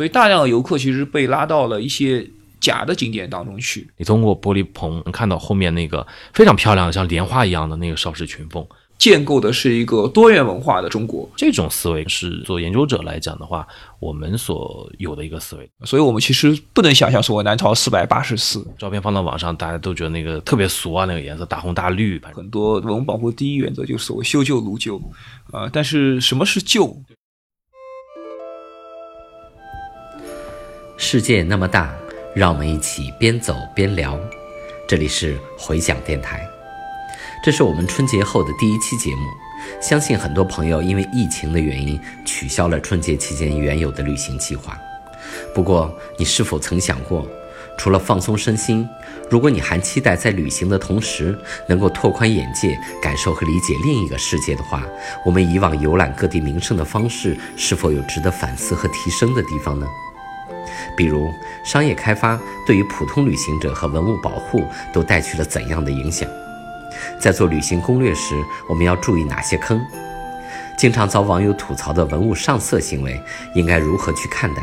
所以大量的游客其实被拉到了一些假的景点当中去。你通过玻璃棚能看到后面那个非常漂亮的像莲花一样的那个邵氏群峰，建构的是一个多元文化的中国。这种思维是做研究者来讲的话，我们所有的一个思维。所以我们其实不能想象所谓南朝四百八十寺，照片放到网上，大家都觉得那个特别俗啊，那个颜色大红大绿。很多文物保护第一原则就是所谓修旧如旧，啊，但是什么是旧？世界那么大，让我们一起边走边聊。这里是回响电台，这是我们春节后的第一期节目。相信很多朋友因为疫情的原因取消了春节期间原有的旅行计划。不过，你是否曾想过，除了放松身心，如果你还期待在旅行的同时能够拓宽眼界、感受和理解另一个世界的话，我们以往游览各地名胜的方式是否有值得反思和提升的地方呢？比如，商业开发对于普通旅行者和文物保护都带去了怎样的影响？在做旅行攻略时，我们要注意哪些坑？经常遭网友吐槽的文物上色行为，应该如何去看待？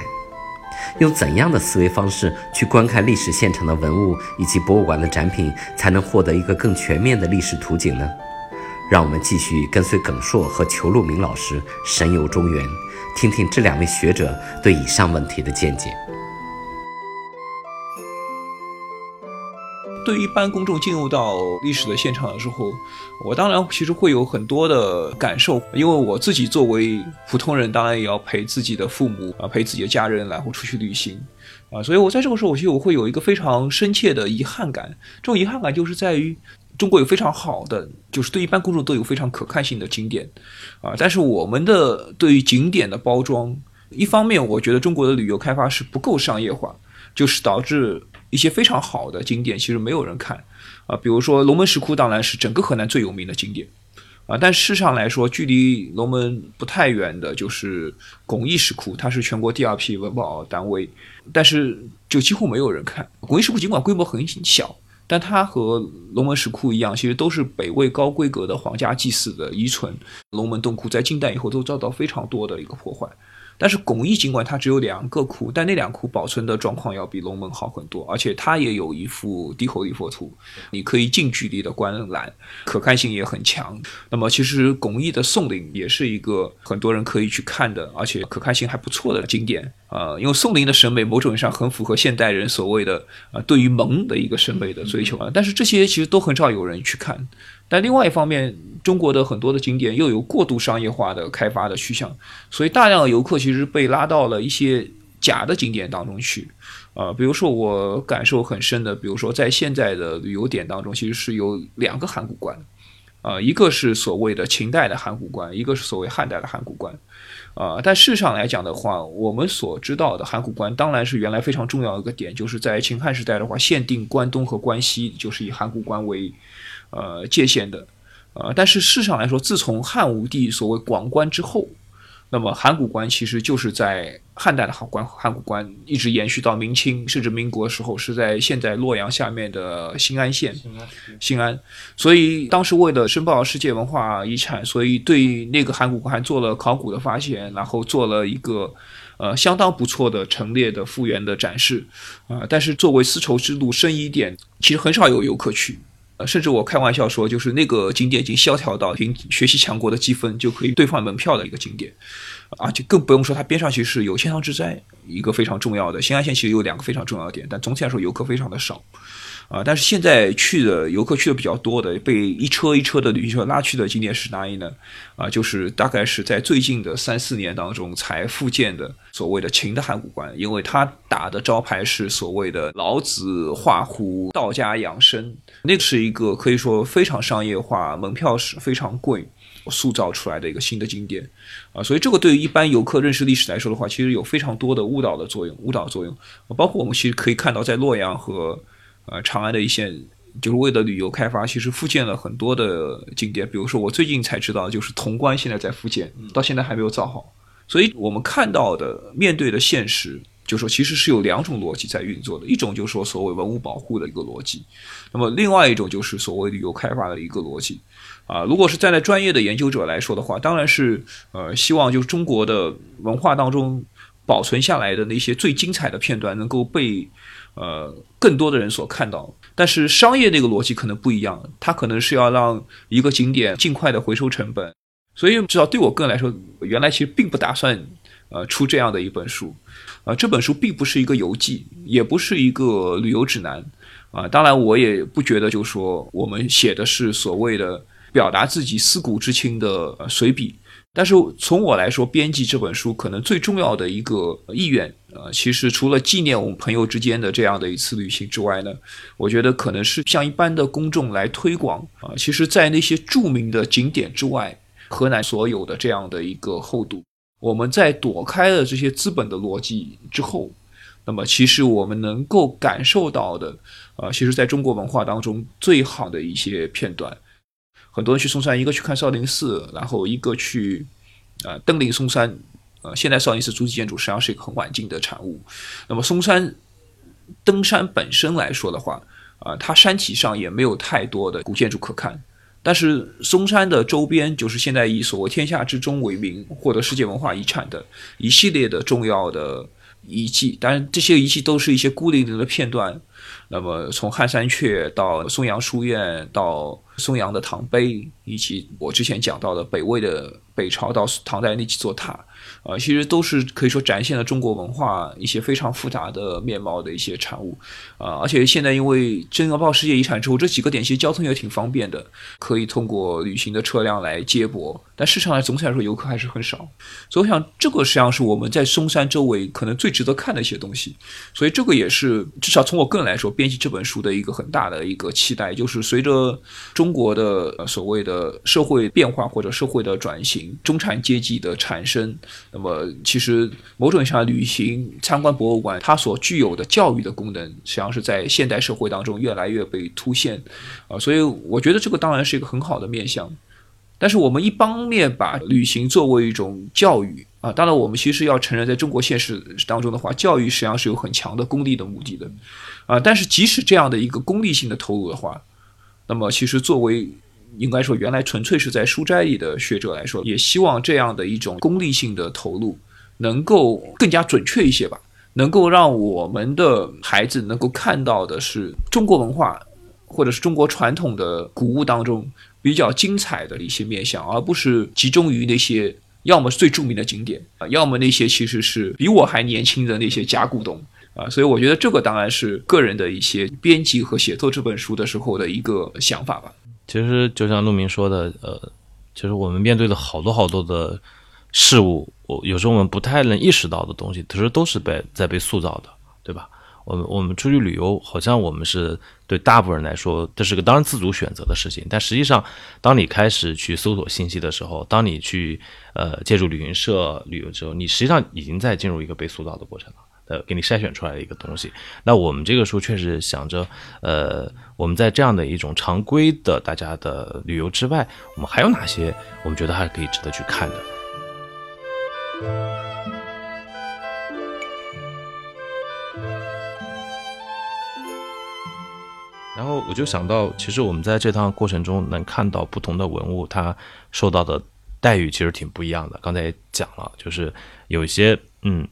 用怎样的思维方式去观看历史现场的文物以及博物馆的展品，才能获得一个更全面的历史图景呢？让我们继续跟随耿硕和裘路明老师神游中原，听听这两位学者对以上问题的见解。对于一般公众进入到历史的现场的时候，我当然其实会有很多的感受，因为我自己作为普通人，当然也要陪自己的父母啊，陪自己的家人，然后出去旅行啊，所以我在这个时候，我其实我会有一个非常深切的遗憾感。这种遗憾感就是在于，中国有非常好的，就是对一般公众都有非常可看性的景点啊，但是我们的对于景点的包装，一方面我觉得中国的旅游开发是不够商业化，就是导致。一些非常好的景点其实没有人看，啊，比如说龙门石窟当然是整个河南最有名的景点，啊，但事实上来说，距离龙门不太远的就是巩义石窟，它是全国第二批文保单位，但是就几乎没有人看。巩义石窟尽管规模很小，但它和龙门石窟一样，其实都是北魏高规格的皇家祭祀的遗存。龙门洞窟在近代以后都遭到非常多的一个破坏。但是巩义尽管它只有两个窟，但那两窟保存的状况要比龙门好很多，而且它也有一幅低口立佛图，你可以近距离的观览，可看性也很强。那么其实巩义的宋陵也是一个很多人可以去看的，而且可看性还不错的景点。呃，因为宋陵的审美某种意义上很符合现代人所谓的呃对于萌的一个审美的追求啊，但是这些其实都很少有人去看。但另外一方面，中国的很多的景点又有过度商业化的开发的趋向，所以大量的游客其实被拉到了一些假的景点当中去。呃，比如说我感受很深的，比如说在现在的旅游点当中，其实是有两个函谷关，呃，一个是所谓的秦代的函谷关，一个是所谓汉代的函谷关。呃，但事实上来讲的话，我们所知道的函谷关当然是原来非常重要的一个点，就是在秦汉时代的话，限定关东和关西，就是以函谷关为。呃，界限的，呃，但是事实上来说，自从汉武帝所谓广关之后，那么函谷关其实就是在汉代的函关，函谷关一直延续到明清，甚至民国时候是在现在洛阳下面的新安县，新安，所以当时为了申报世界文化遗产，所以对那个函谷关做了考古的发现，然后做了一个呃相当不错的陈列的复原的展示，啊，但是作为丝绸之路生衣点，其实很少有游客去。呃，甚至我开玩笑说，就是那个景点已经萧条到凭学习强国的积分就可以兑换门票的一个景点，而且更不用说它边上其实有千仓之灾一个非常重要的新安县，其实有两个非常重要的点，但总体来说游客非常的少。啊，但是现在去的游客去的比较多的，被一车一车的旅行车拉去的景点是哪里呢？啊，就是大概是在最近的三四年当中才复建的所谓的秦的函谷关，因为它打的招牌是所谓的老子画虎，道家养生，那是一个可以说非常商业化，门票是非常贵，塑造出来的一个新的景点。啊，所以这个对于一般游客认识历史来说的话，其实有非常多的误导的作用，误导作用。包括我们其实可以看到，在洛阳和呃，长安的一线就是为了旅游开发，其实复建了很多的景点。比如说，我最近才知道，就是潼关现在在复建，到现在还没有造好。所以我们看到的、面对的现实，就说其实是有两种逻辑在运作的。一种就是说所谓文物保护的一个逻辑，那么另外一种就是所谓旅游开发的一个逻辑。啊，如果是站在专业的研究者来说的话，当然是呃希望就是中国的文化当中。保存下来的那些最精彩的片段能够被呃更多的人所看到。但是商业那个逻辑可能不一样，它可能是要让一个景点尽快的回收成本。所以至少对我个人来说，原来其实并不打算呃出这样的一本书。啊，这本书并不是一个游记，也不是一个旅游指南。啊，当然我也不觉得，就说我们写的是所谓的表达自己思古之情的随笔。但是从我来说，编辑这本书可能最重要的一个意愿，呃，其实除了纪念我们朋友之间的这样的一次旅行之外呢，我觉得可能是向一般的公众来推广啊。其实，在那些著名的景点之外，河南所有的这样的一个厚度，我们在躲开了这些资本的逻辑之后，那么其实我们能够感受到的，啊，其实在中国文化当中最好的一些片段。很多人去嵩山，一个去看少林寺，然后一个去，呃，登临嵩山。呃，现在少林寺主体建筑实际上是一个很晚近的产物。那么嵩山登山本身来说的话，啊，它山体上也没有太多的古建筑可看。但是嵩山的周边，就是现在以所谓“天下之中”为名获得世界文化遗产的一系列的重要的遗迹。当然，这些遗迹都是一些孤零零的片段。那么，从汉山阙到松阳书院，到松阳的唐碑，以及我之前讲到的北魏的北朝到唐代那几座塔。啊，其实都是可以说展现了中国文化一些非常复杂的面貌的一些产物，啊，而且现在因为真要报世界遗产之后，这几个点其实交通也挺方便的，可以通过旅行的车辆来接驳，但市场上总体来说游客还是很少，所以我想这个实际上是我们在嵩山周围可能最值得看的一些东西，所以这个也是至少从我个人来说，编辑这本书的一个很大的一个期待，就是随着中中国的所谓的社会变化或者社会的转型，中产阶级的产生。那么，其实某种意义上，旅行参观博物馆，它所具有的教育的功能，实际上是在现代社会当中越来越被凸显，啊，所以我觉得这个当然是一个很好的面向。但是，我们一方面把旅行作为一种教育啊，当然，我们其实要承认，在中国现实当中的话，教育实际上是有很强的功利的目的的，啊，但是即使这样的一个功利性的投入的话，那么其实作为应该说，原来纯粹是在书斋里的学者来说，也希望这样的一种功利性的投入能够更加准确一些吧，能够让我们的孩子能够看到的是中国文化或者是中国传统的古物当中比较精彩的一些面相，而不是集中于那些要么是最著名的景点啊，要么那些其实是比我还年轻的那些假古董啊。所以我觉得这个当然是个人的一些编辑和写作这本书的时候的一个想法吧。其实就像陆明说的，呃，其实我们面对的好多好多的事物，我有时候我们不太能意识到的东西，其实都是被在被塑造的，对吧？我们我们出去旅游，好像我们是对大部分人来说，这是个当然自主选择的事情，但实际上，当你开始去搜索信息的时候，当你去呃借助旅行社旅游之后，你实际上已经在进入一个被塑造的过程了。呃，给你筛选出来的一个东西。那我们这个书确实想着，呃，我们在这样的一种常规的大家的旅游之外，我们还有哪些我们觉得还是可以值得去看的？然后我就想到，其实我们在这趟过程中能看到不同的文物，它受到的待遇其实挺不一样的。刚才也讲了，就是有一些，嗯。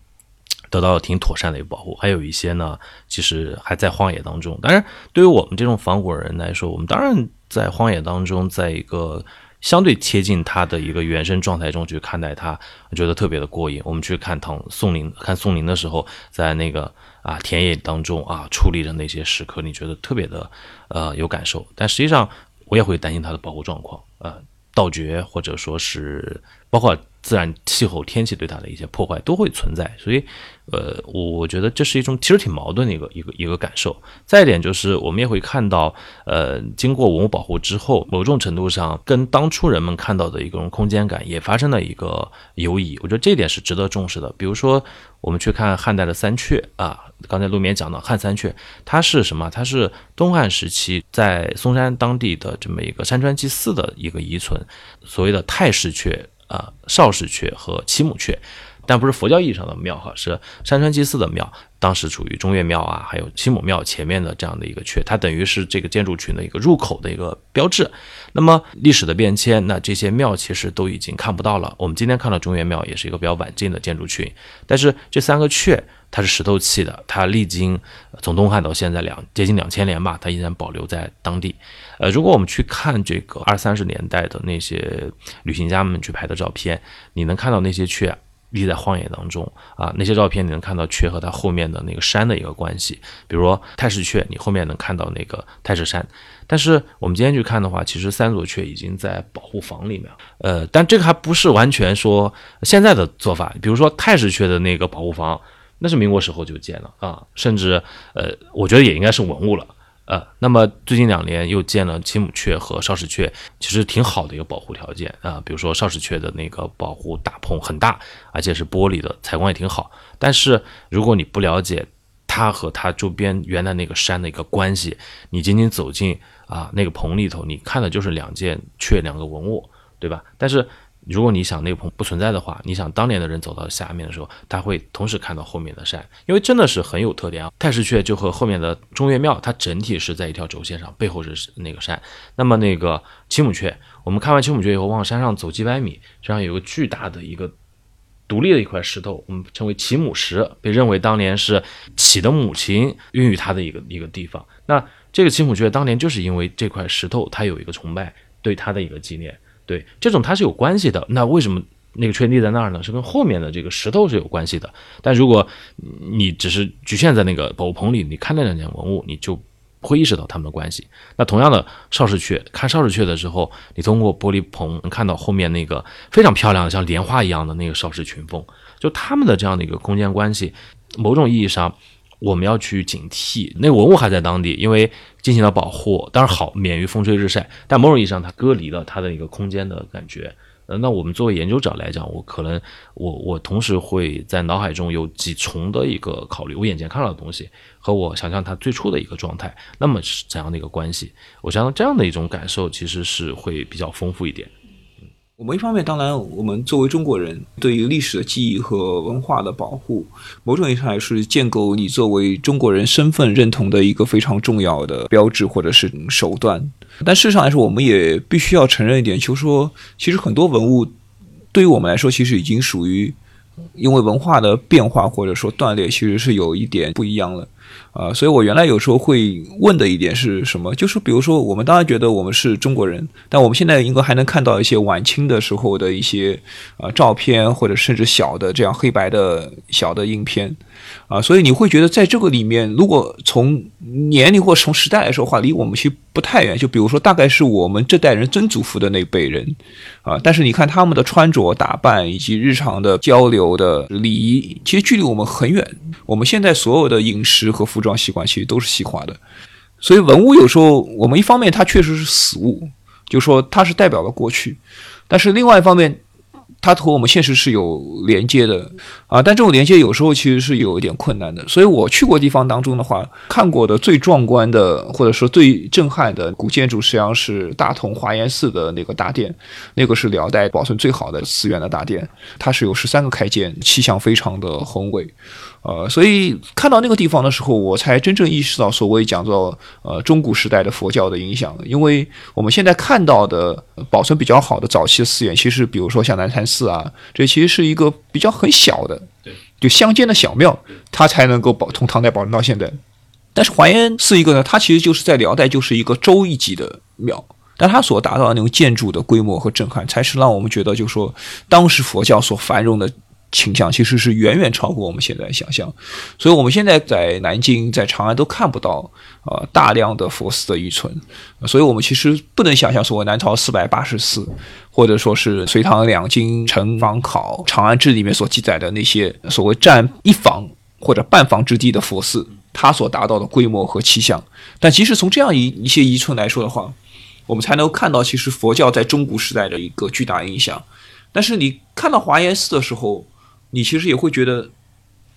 得到了挺妥善的一个保护，还有一些呢，其实还在荒野当中。当然，对于我们这种仿古人来说，我们当然在荒野当中，在一个相对贴近它的一个原生状态中去看待它，我觉得特别的过瘾。我们去看唐宋林，看宋林的时候，在那个啊田野当中啊处理的那些时刻，你觉得特别的呃有感受。但实际上，我也会担心它的保护状况，呃，盗掘或者说是包括。自然气候天气对它的一些破坏都会存在，所以，呃，我我觉得这是一种其实挺矛盾的一个一个一个感受。再一点就是，我们也会看到，呃，经过文物保护之后，某种程度上跟当初人们看到的一种空间感也发生了一个游移。我觉得这点是值得重视的。比如说，我们去看汉代的三阙啊，刚才陆面讲到汉三阙，它是什么？它是东汉时期在嵩山当地的这么一个山川祭祀的一个遗存，所谓的太师阙。啊，少室阙和其母阙，但不是佛教意义上的庙哈，是山川祭祀的庙。当时处于中岳庙啊，还有七母庙前面的这样的一个阙，它等于是这个建筑群的一个入口的一个标志。那么历史的变迁，那这些庙其实都已经看不到了。我们今天看到中岳庙也是一个比较晚近的建筑群，但是这三个阙它是石头砌的，它历经从东汉到现在两接近两千年吧，它依然保留在当地。呃，如果我们去看这个二三十年代的那些旅行家们去拍的照片，你能看到那些阙。立在荒野当中啊，那些照片你能看到雀和它后面的那个山的一个关系，比如说太史阙，你后面能看到那个太史山。但是我们今天去看的话，其实三座阙已经在保护房里面。呃，但这个还不是完全说现在的做法，比如说太史阙的那个保护房，那是民国时候就建了啊，甚至呃，我觉得也应该是文物了。呃，那么最近两年又建了青母雀和少室雀，其实挺好的一个保护条件啊。比如说少室雀的那个保护大棚很大，而且是玻璃的，采光也挺好。但是如果你不了解它和它周边原来那个山的一个关系，你仅仅走进啊那个棚里头，你看的就是两件雀两个文物，对吧？但是。如果你想那个棚不存在的话，你想当年的人走到下面的时候，他会同时看到后面的山，因为真的是很有特点啊。太师阙就和后面的中岳庙，它整体是在一条轴线上，背后是那个山。那么那个七母阙，我们看完七母阙以后，往山上走几百米，这样有个巨大的一个独立的一块石头，我们称为齐母石，被认为当年是启的母亲孕育他的一个一个地方。那这个七母阙当年就是因为这块石头，它有一个崇拜，对他的一个纪念。对，这种它是有关系的。那为什么那个圈地在那儿呢？是跟后面的这个石头是有关系的。但如果你只是局限在那个保护棚里，你看那两件文物，你就不会意识到它们的关系。那同样的，少室阙看少室阙的时候，你通过玻璃棚能看到后面那个非常漂亮的像莲花一样的那个少室群峰，就他们的这样的一个空间关系，某种意义上。我们要去警惕，那文物还在当地，因为进行了保护，当然好，免于风吹日晒。但某种意义上，它隔离了它的一个空间的感觉。呃，那我们作为研究者来讲，我可能我我同时会在脑海中有几重的一个考虑：我眼前看到的东西和我想象它最初的一个状态，那么是怎样的一个关系？我想这样的一种感受其实是会比较丰富一点。我们一方面，当然，我们作为中国人，对于历史的记忆和文化的保护，某种意义上也是建构你作为中国人身份认同的一个非常重要的标志或者是手段。但事实上来说，我们也必须要承认一点，就是说，其实很多文物对于我们来说，其实已经属于因为文化的变化或者说断裂，其实是有一点不一样了。啊，所以我原来有时候会问的一点是什么？就是比如说，我们当然觉得我们是中国人，但我们现在应该还能看到一些晚清的时候的一些啊照片，或者甚至小的这样黑白的小的影片。啊，所以你会觉得在这个里面，如果从年龄或从时代来说的话，离我们去不太远。就比如说，大概是我们这代人曾祖父的那辈人，啊，但是你看他们的穿着打扮以及日常的交流的礼仪，其实距离我们很远。我们现在所有的饮食和服装习惯其实都是西化的，所以文物有时候我们一方面它确实是死物，就说它是代表了过去，但是另外一方面。它和我们现实是有连接的啊，但这种连接有时候其实是有一点困难的。所以我去过地方当中的话，看过的最壮观的或者说最震撼的古建筑，实际上是大同华严寺的那个大殿，那个是辽代保存最好的寺院的大殿，它是有十三个开间，气象非常的宏伟。呃，所以看到那个地方的时候，我才真正意识到所谓讲到呃中古时代的佛教的影响。因为我们现在看到的保存比较好的早期的寺院，其实比如说像南禅寺啊，这其实是一个比较很小的，对，就乡间的小庙，它才能够保从唐代保存到现在。但是华严寺一个呢，它其实就是在辽代就是一个州一级的庙，但它所达到的那种建筑的规模和震撼，才是让我们觉得就说当时佛教所繁荣的。倾向其实是远远超过我们现在想象，所以我们现在在南京、在长安都看不到啊大量的佛寺的遗存，所以我们其实不能想象所谓南朝四百八十寺，或者说是隋唐两京城坊考《长安志》里面所记载的那些所谓占一坊或者半坊之地的佛寺，它所达到的规模和气象。但即使从这样一一些遗存来说的话，我们才能看到其实佛教在中古时代的一个巨大影响。但是你看到华严寺的时候，你其实也会觉得，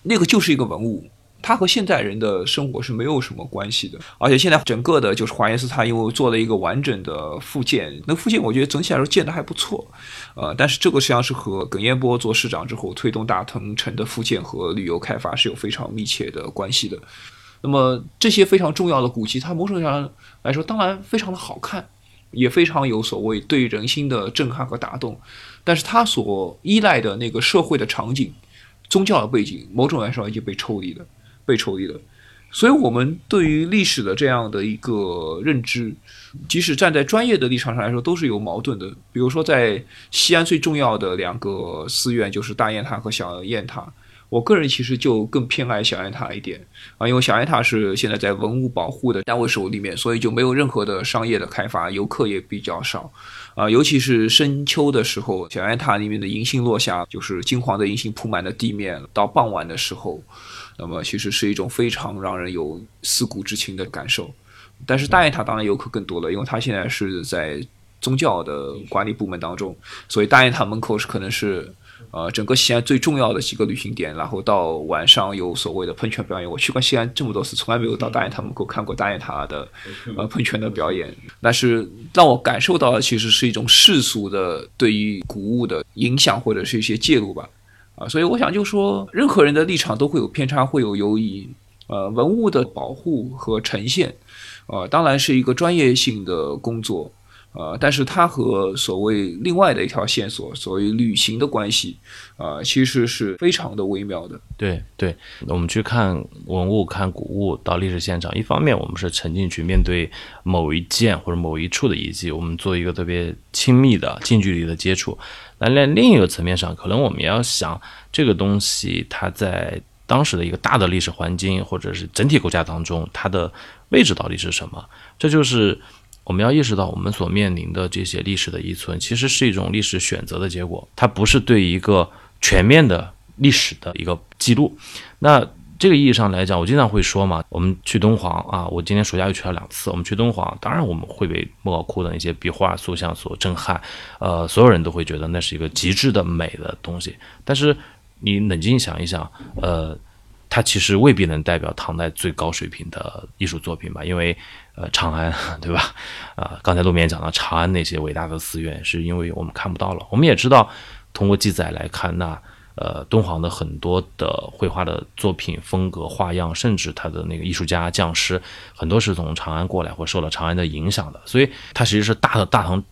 那个就是一个文物，它和现代人的生活是没有什么关系的。而且现在整个的就是华严寺，它因为做了一个完整的复建，那复建我觉得整体来说建的还不错。呃，但是这个实际上是和耿彦波做市长之后推动大同城的复建和旅游开发是有非常密切的关系的。那么这些非常重要的古迹，它某种意义上来说，当然非常的好看，也非常有所谓对人心的震撼和打动。但是他所依赖的那个社会的场景、宗教的背景，某种来说已经被抽离了，被抽离了。所以，我们对于历史的这样的一个认知，即使站在专业的立场上来说，都是有矛盾的。比如说，在西安最重要的两个寺院，就是大雁塔和小雁塔。我个人其实就更偏爱小雁塔一点啊，因为小雁塔是现在在文物保护的单位手里面，所以就没有任何的商业的开发，游客也比较少啊。尤其是深秋的时候，小雁塔里面的银杏落下，就是金黄的银杏铺满了地面。到傍晚的时候，那么其实是一种非常让人有思古之情的感受。但是大雁塔当然游客更多了，因为它现在是在宗教的管理部门当中，所以大雁塔门口是可能是。呃，整个西安最重要的几个旅行点，然后到晚上有所谓的喷泉表演。我去过西安这么多次，从来没有到大雁塔门口看过大雁塔的呃喷泉的表演。但是让我感受到的其实是一种世俗的对于古物的影响或者是一些介入吧。啊，所以我想就说，任何人的立场都会有偏差，会有犹疑。呃，文物的保护和呈现，呃，当然是一个专业性的工作。呃，但是它和所谓另外的一条线索，所谓旅行的关系，啊，其实是非常的微妙的。对对，我们去看文物、看古物，到历史现场，一方面我们是沉浸去面对某一件或者某一处的遗迹，我们做一个特别亲密的、近距离的接触。那在另一个层面上，可能我们要想这个东西它在当时的一个大的历史环境或者是整体构架当中，它的位置到底是什么？这就是。我们要意识到，我们所面临的这些历史的遗存，其实是一种历史选择的结果，它不是对一个全面的历史的一个记录。那这个意义上来讲，我经常会说嘛，我们去敦煌啊，我今年暑假又去了两次。我们去敦煌，当然我们会被莫高窟的那些壁画塑像所震撼，呃，所有人都会觉得那是一个极致的美的东西。但是你冷静想一想，呃。它其实未必能代表唐代最高水平的艺术作品吧，因为，呃，长安，对吧？啊，刚才路面讲到长安那些伟大的寺院，是因为我们看不到了。我们也知道，通过记载来看，那呃，敦煌的很多的绘画的作品风格、花样，甚至他的那个艺术家、匠师，很多是从长安过来或受了长安的影响的，所以它其实是大的大唐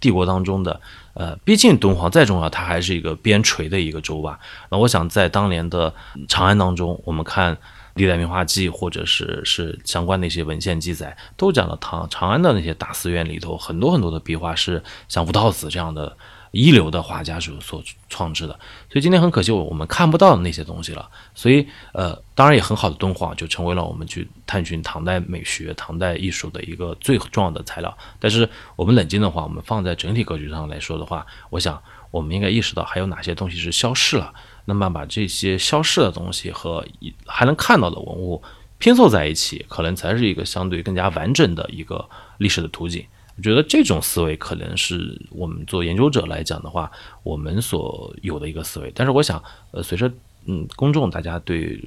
帝国当中的。呃，毕竟敦煌再重要，它还是一个边陲的一个州吧。那我想，在当年的长安当中，我们看《历代名画记》或者是是相关的一些文献记载，都讲了唐长安的那些大寺院里头，很多很多的壁画是像吴道子这样的。一流的画家所所创制的，所以今天很可惜，我我们看不到那些东西了。所以，呃，当然也很好的敦煌就成为了我们去探寻唐代美学、唐代艺术的一个最重要的材料。但是，我们冷静的话，我们放在整体格局上来说的话，我想我们应该意识到还有哪些东西是消失了。那么，把这些消失的东西和还能看到的文物拼凑在一起，可能才是一个相对更加完整的一个历史的图景。我觉得这种思维可能是我们做研究者来讲的话，我们所有的一个思维。但是我想，呃，随着嗯公众大家对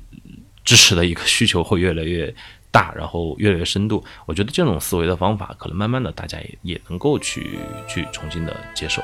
知识的一个需求会越来越大，然后越来越深度，我觉得这种思维的方法可能慢慢的大家也也能够去去重新的接受。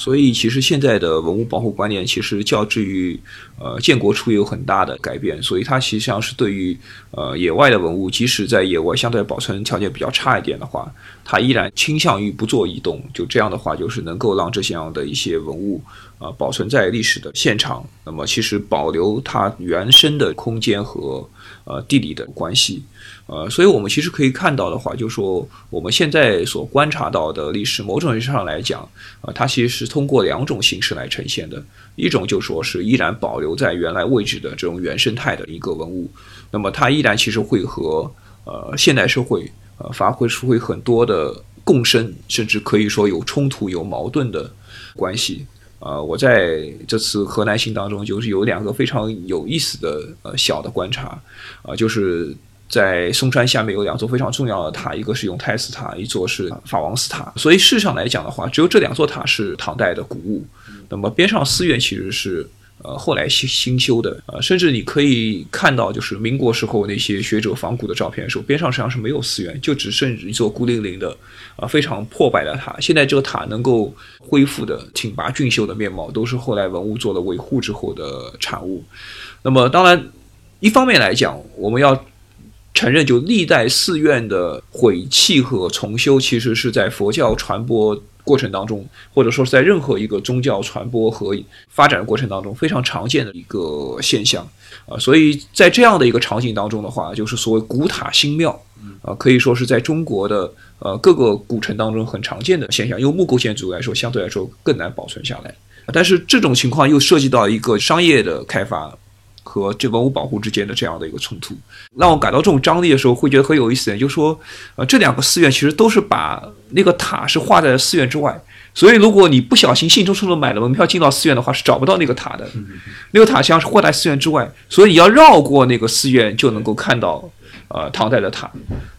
所以，其实现在的文物保护观念，其实较之于呃建国初有很大的改变。所以，它实际上是对于呃野外的文物，即使在野外相对保存条件比较差一点的话，它依然倾向于不做移动。就这样的话，就是能够让这些样的一些文物啊保存在历史的现场。那么，其实保留它原生的空间和呃地理的关系。呃，所以我们其实可以看到的话，就是说我们现在所观察到的历史，某种意义上来讲，啊，它其实是通过两种形式来呈现的。一种就说是依然保留在原来位置的这种原生态的一个文物，那么它依然其实会和呃现代社会呃发挥出会很多的共生，甚至可以说有冲突、有矛盾的关系。呃，我在这次河南行当中，就是有两个非常有意思的呃小的观察，啊，就是。在嵩山下面有两座非常重要的塔，一个是永泰寺塔，一座是法王寺塔。所以事实上来讲的话，只有这两座塔是唐代的古物。那么边上寺院其实是呃后来新新修的，呃，甚至你可以看到，就是民国时候那些学者仿古的照片的时候，边上实际上是没有寺院，就只剩一座孤零零的啊非常破败的塔。现在这个塔能够恢复的挺拔俊秀的面貌，都是后来文物做了维护之后的产物。那么当然，一方面来讲，我们要。承认，就历代寺院的毁弃和重修，其实是在佛教传播过程当中，或者说是在任何一个宗教传播和发展的过程当中非常常见的一个现象啊。所以在这样的一个场景当中的话，就是所谓古塔新庙啊，可以说是在中国的呃各个古城当中很常见的现象。用木构建筑来说，相对来说更难保存下来。但是这种情况又涉及到一个商业的开发。和这文物保护之间的这样的一个冲突，让我感到这种张力的时候，会觉得很有意思。就是说，呃，这两个寺院其实都是把那个塔是画在了寺院之外，所以如果你不小心兴冲冲的买了门票进到寺院的话，是找不到那个塔的。那个塔实际上是画在寺院之外，所以你要绕过那个寺院就能够看到，呃，唐代的塔。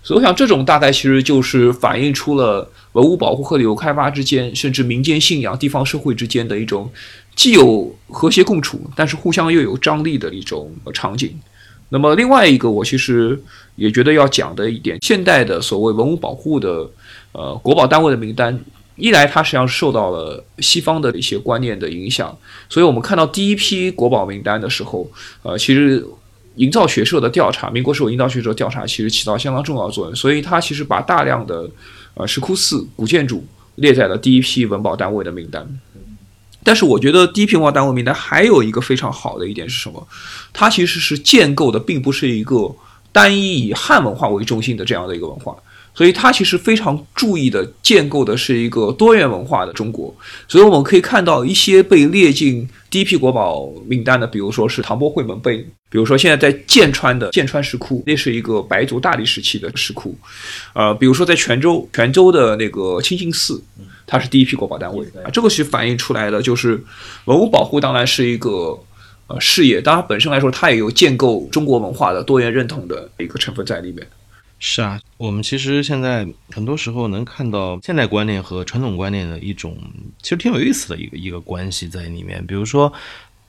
所以我想，这种大概其实就是反映出了文物保护和旅游开发之间，甚至民间信仰、地方社会之间的一种。既有和谐共处，但是互相又有张力的一种场景。那么另外一个，我其实也觉得要讲的一点，现代的所谓文物保护的呃国保单位的名单，一来它实际上受到了西方的一些观念的影响，所以我们看到第一批国保名单的时候，呃，其实营造学社的调查，民国时候营造学社调查其实起到相当重要的作用，所以它其实把大量的呃石窟寺古建筑列在了第一批文保单位的名单。但是我觉得低平化单位名单还有一个非常好的一点是什么？它其实是建构的并不是一个单一以汉文化为中心的这样的一个文化，所以它其实非常注意的建构的是一个多元文化的中国。所以我们可以看到一些被列进第一批国宝名单的，比如说是唐伯会门碑，比如说现在在剑川的剑川石窟，那是一个白族大理时期的石窟，呃，比如说在泉州泉州的那个清净寺。它是第一批国宝单位啊，这个是反映出来的，就是文物保护当然是一个呃事业，当然本身来说，它也有建构中国文化的多元认同的一个成分在里面。是啊，我们其实现在很多时候能看到现代观念和传统观念的一种，其实挺有意思的一个一个关系在里面，比如说。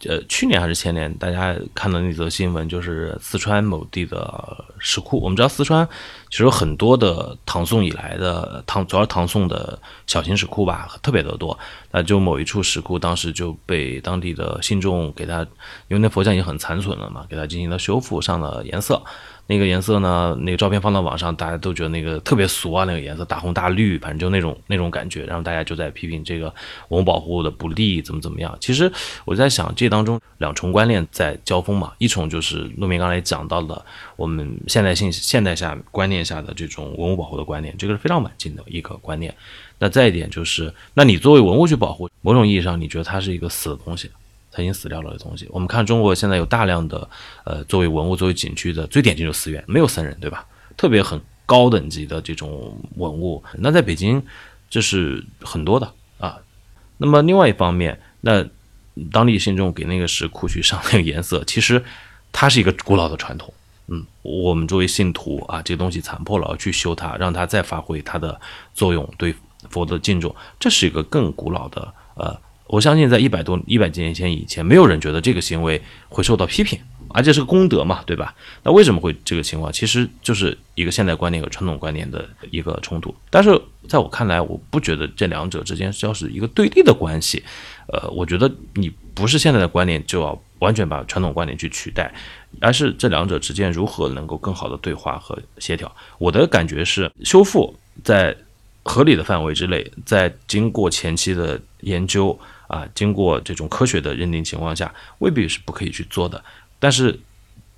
呃，去年还是前年，大家看到那则新闻，就是四川某地的石窟。我们知道四川其实有很多的唐宋以来的唐，主要唐宋的小型石窟吧，特别的多。那就某一处石窟，当时就被当地的信众给他，因为那佛像已经很残损了嘛，给他进行了修复，上了颜色。那个颜色呢？那个照片放到网上，大家都觉得那个特别俗啊，那个颜色大红大绿，反正就那种那种感觉。然后大家就在批评这个文物保护的不利，怎么怎么样。其实我在想，这当中两重观念在交锋嘛。一重就是陆明刚才讲到的，我们现代性现代下观念下的这种文物保护的观念，这个是非常晚近的一个观念。那再一点就是，那你作为文物去保护，某种意义上，你觉得它是一个死的东西？它已经死掉了的东西。我们看中国现在有大量的，呃，作为文物、作为景区的最典型就是寺院，没有僧人，对吧？特别很高等级的这种文物，那在北京这是很多的啊。那么另外一方面，那当地信众给那个石窟去上那个颜色，其实它是一个古老的传统。嗯，我们作为信徒啊，这个东西残破了，去修它，让它再发挥它的作用，对佛的敬重，这是一个更古老的呃。我相信，在一百多、一百几年前以前，没有人觉得这个行为会受到批评，而且是个功德嘛，对吧？那为什么会这个情况？其实就是一个现代观念和传统观念的一个冲突。但是在我看来，我不觉得这两者之间要是一个对立的关系。呃，我觉得你不是现在的观念就要完全把传统观念去取代，而是这两者之间如何能够更好的对话和协调。我的感觉是，修复在合理的范围之内，在经过前期的研究。啊，经过这种科学的认定情况下，未必是不可以去做的。但是，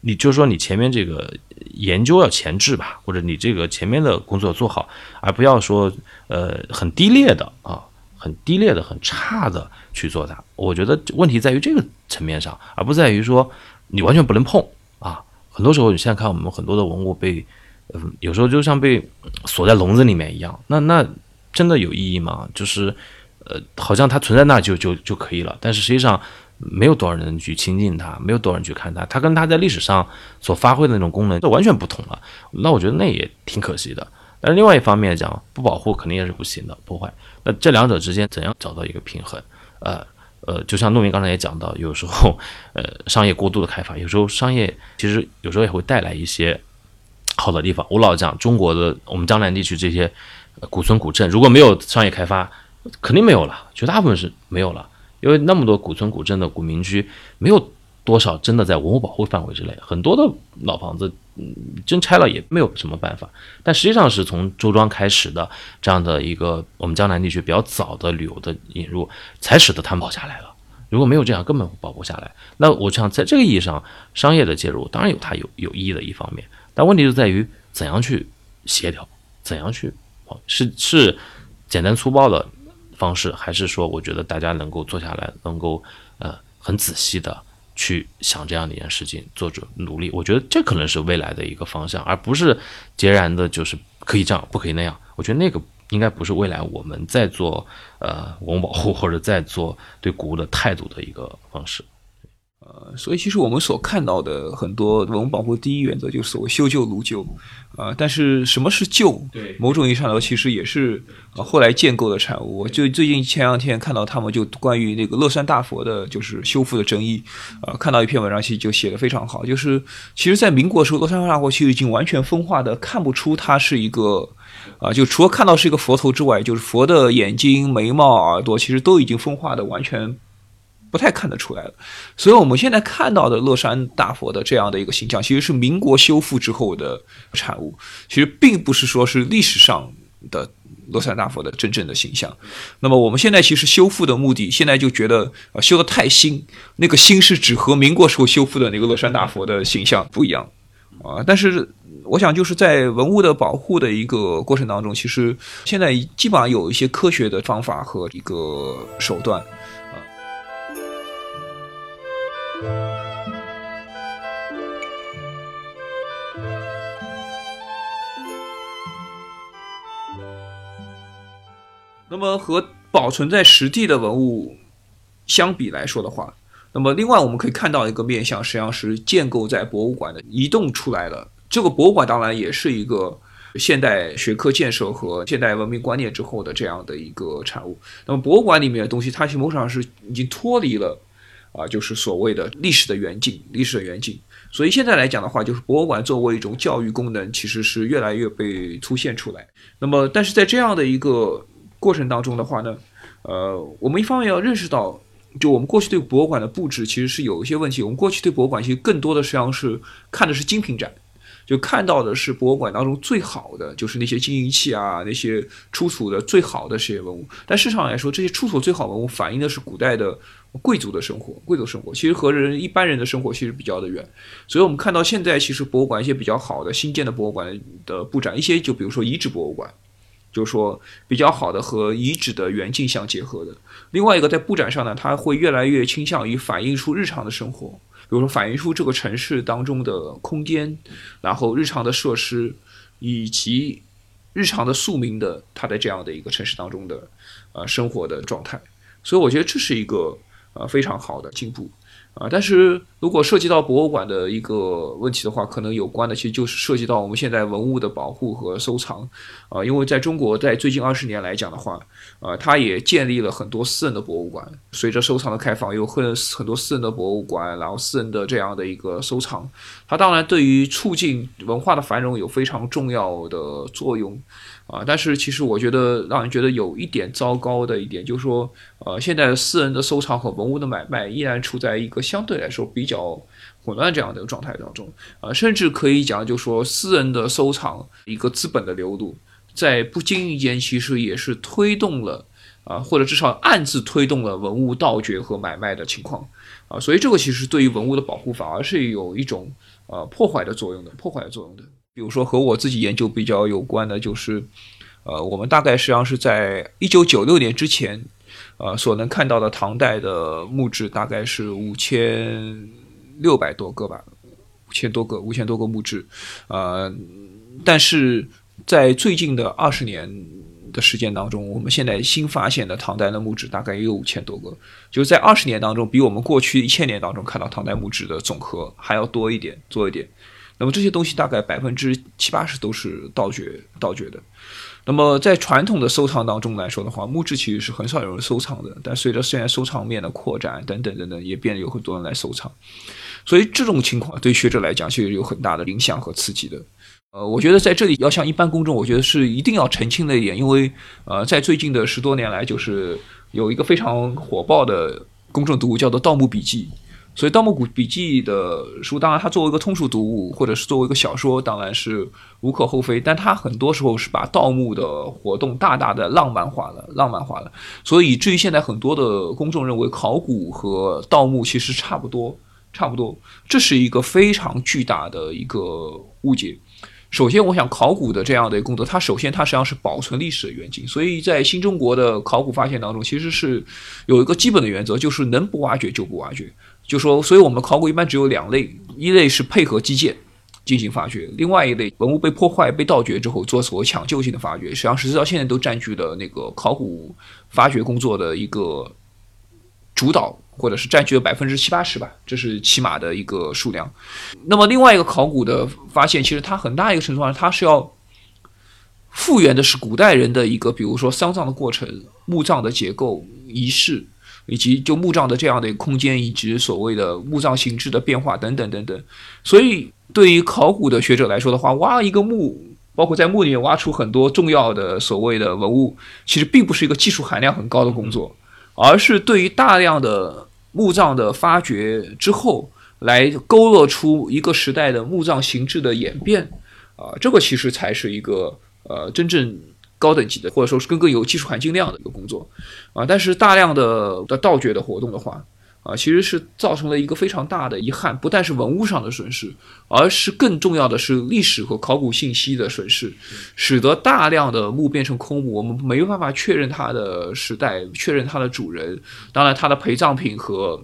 你就说你前面这个研究要前置吧，或者你这个前面的工作做好，而不要说呃很低劣的啊，很低劣的、很差的去做它。我觉得问题在于这个层面上，而不在于说你完全不能碰啊。很多时候，你现在看我们很多的文物被，嗯，有时候就像被锁在笼子里面一样，那那真的有意义吗？就是。呃，好像它存在那就就就可以了，但是实际上，没有多少人去亲近它，没有多少人去看它，它跟它在历史上所发挥的那种功能就完全不同了。那我觉得那也挺可惜的。但是另外一方面讲，不保护肯定也是不行的，破坏。那这两者之间怎样找到一个平衡？呃呃，就像陆明刚才也讲到，有时候呃商业过度的开发，有时候商业其实有时候也会带来一些好的地方。我老讲中国的我们江南地区这些古村古镇，如果没有商业开发，肯定没有了，绝大部分是没有了。因为那么多古村古镇的古民居，没有多少真的在文物保护范围之内，很多的老房子，嗯，真拆了也没有什么办法。但实际上是从周庄开始的这样的一个我们江南地区比较早的旅游的引入，才使得它保下来了。如果没有这样，根本保不下来。那我想在这个意义上，商业的介入当然有它有有意义的一方面，但问题就在于怎样去协调，怎样去，是是简单粗暴的。方式还是说，我觉得大家能够坐下来，能够呃很仔细的去想这样的一件事情，做准努力。我觉得这可能是未来的一个方向，而不是截然的就是可以这样，不可以那样。我觉得那个应该不是未来我们在做呃文物保护或者在做对古物的态度的一个方式。呃，所以其实我们所看到的很多文物保护第一原则就是所谓修旧如旧，啊，但是什么是旧？对，某种意义上来说，其实也是啊后来建构的产物。我就最近前两天看到他们就关于那个乐山大佛的，就是修复的争议，啊，看到一篇文章，其实就写的非常好，就是其实在民国时候，乐山大佛其实已经完全风化的，看不出它是一个啊，就除了看到是一个佛头之外，就是佛的眼睛、眉毛、耳朵，其实都已经风化的完全。不太看得出来了，所以我们现在看到的乐山大佛的这样的一个形象，其实是民国修复之后的产物，其实并不是说是历史上的乐山大佛的真正的形象。那么我们现在其实修复的目的，现在就觉得啊修的太新，那个新是指和民国时候修复的那个乐山大佛的形象不一样啊。但是我想就是在文物的保护的一个过程当中，其实现在基本上有一些科学的方法和一个手段。那么和保存在实地的文物相比来说的话，那么另外我们可以看到一个面向，实际上是建构在博物馆的移动出来了。这个博物馆当然也是一个现代学科建设和现代文明观念之后的这样的一个产物。那么博物馆里面的东西，它其实某种上是已经脱离了啊，就是所谓的历史的远景，历史的远景。所以现在来讲的话，就是博物馆作为一种教育功能，其实是越来越被凸显出来。那么，但是在这样的一个过程当中的话呢，呃，我们一方面要认识到，就我们过去对博物馆的布置其实是有一些问题。我们过去对博物馆其实更多的实际上是看的是精品展，就看到的是博物馆当中最好的，就是那些金银器啊，那些出土的最好的这些文物。但事实上来说，这些出土最好文物反映的是古代的贵族的生活，贵族生活其实和人一般人的生活其实比较的远。所以我们看到现在其实博物馆一些比较好的新建的博物馆的布展，一些就比如说遗址博物馆。就是说比较好的和遗址的原境相结合的。另外一个在布展上呢，它会越来越倾向于反映出日常的生活，比如说反映出这个城市当中的空间，然后日常的设施以及日常的宿民的他在这样的一个城市当中的呃生活的状态。所以我觉得这是一个呃非常好的进步。啊，但是如果涉及到博物馆的一个问题的话，可能有关的其实就是涉及到我们现在文物的保护和收藏，啊，因为在中国在最近二十年来讲的话，呃，它也建立了很多私人的博物馆，随着收藏的开放，有很很多私人的博物馆，然后私人的这样的一个收藏，它当然对于促进文化的繁荣有非常重要的作用。啊，但是其实我觉得让人觉得有一点糟糕的一点，就是说，呃，现在私人的收藏和文物的买卖依然处在一个相对来说比较混乱这样的一个状态当中，啊，甚至可以讲，就说，私人的收藏一个资本的流入，在不经意间其实也是推动了，啊，或者至少暗自推动了文物盗掘和买卖的情况，啊，所以这个其实对于文物的保护反而是有一种呃破坏的作用的，破坏的作用的。比如说和我自己研究比较有关的，就是，呃，我们大概实际上是在一九九六年之前，呃，所能看到的唐代的墓志大概是五千六百多个吧，五千多个，五千多个墓志，呃，但是在最近的二十年的时间当中，我们现在新发现的唐代的墓志大概也有五千多个，就是在二十年当中，比我们过去一千年当中看到唐代墓志的总和还要多一点，多一点。那么这些东西大概百分之七八十都是盗掘盗掘的。那么在传统的收藏当中来说的话，木质其实是很少有人收藏的。但随着现在收藏面的扩展等等等等，也变得有很多人来收藏。所以这种情况对学者来讲，其实有很大的影响和刺激的。呃，我觉得在这里要向一般公众，我觉得是一定要澄清的一点，因为呃，在最近的十多年来，就是有一个非常火爆的公众读物叫做《盗墓笔记》。所以《盗墓笔记》的书，当然它作为一个通俗读物，或者是作为一个小说，当然是无可厚非。但它很多时候是把盗墓的活动大大的浪漫化了，浪漫化了。所以，至于现在很多的公众认为考古和盗墓其实差不多，差不多，这是一个非常巨大的一个误解。首先，我想考古的这样的一个工作，它首先它实际上是保存历史的远景。所以在新中国的考古发现当中，其实是有一个基本的原则，就是能不挖掘就不挖掘。就说，所以我们考古一般只有两类，一类是配合基建进行发掘，另外一类文物被破坏、被盗掘之后做所谓抢救性的发掘，实际上直到现在都占据了那个考古发掘工作的一个主导，或者是占据了百分之七八十吧，这是起码的一个数量。那么另外一个考古的发现，其实它很大一个程度上，它是要复原的是古代人的一个，比如说丧葬的过程、墓葬的结构、仪式。以及就墓葬的这样的一个空间，以及所谓的墓葬形制的变化等等等等，所以对于考古的学者来说的话，挖一个墓，包括在墓里面挖出很多重要的所谓的文物，其实并不是一个技术含量很高的工作，而是对于大量的墓葬的发掘之后，来勾勒出一个时代的墓葬形制的演变，啊，这个其实才是一个呃真正。高等级的，或者说是更更有技术含金量的一个工作，啊，但是大量的的盗掘的活动的话，啊，其实是造成了一个非常大的遗憾，不但是文物上的损失，而是更重要的是历史和考古信息的损失，使得大量的墓变成空墓，我们没有办法确认它的时代，确认它的主人，当然它的陪葬品和。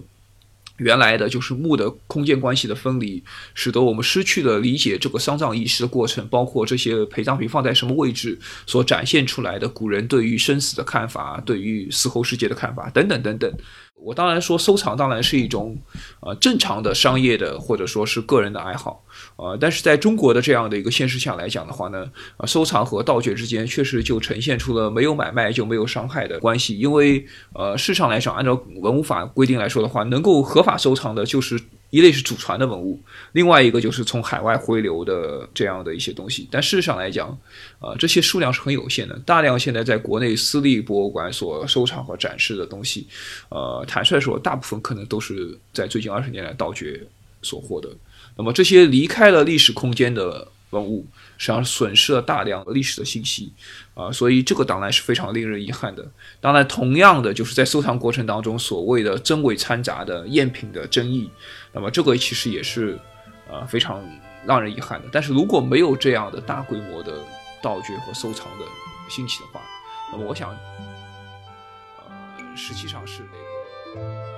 原来的就是墓的空间关系的分离，使得我们失去了理解这个丧葬仪式的过程，包括这些陪葬品放在什么位置所展现出来的古人对于生死的看法，对于死后世界的看法等等等等。我当然说收藏当然是一种，呃，正常的商业的或者说是个人的爱好，呃，但是在中国的这样的一个现实下来讲的话呢，呃，收藏和盗掘之间确实就呈现出了没有买卖就没有伤害的关系，因为呃，事实上来讲，按照文物法规定来说的话，能够合法收藏的就是。一类是祖传的文物，另外一个就是从海外回流的这样的一些东西。但事实上来讲，呃，这些数量是很有限的。大量现在在国内私立博物馆所收藏和展示的东西，呃，坦率说，大部分可能都是在最近二十年来盗掘所获得。那么这些离开了历史空间的文物。实际上损失了大量历史的信息，啊，所以这个当然是非常令人遗憾的。当然，同样的就是在收藏过程当中所谓的真伪掺杂的赝品的争议，那么这个其实也是呃非常让人遗憾的。但是如果没有这样的大规模的盗掘和收藏的兴起的话，那么我想，呃，实际上是那个。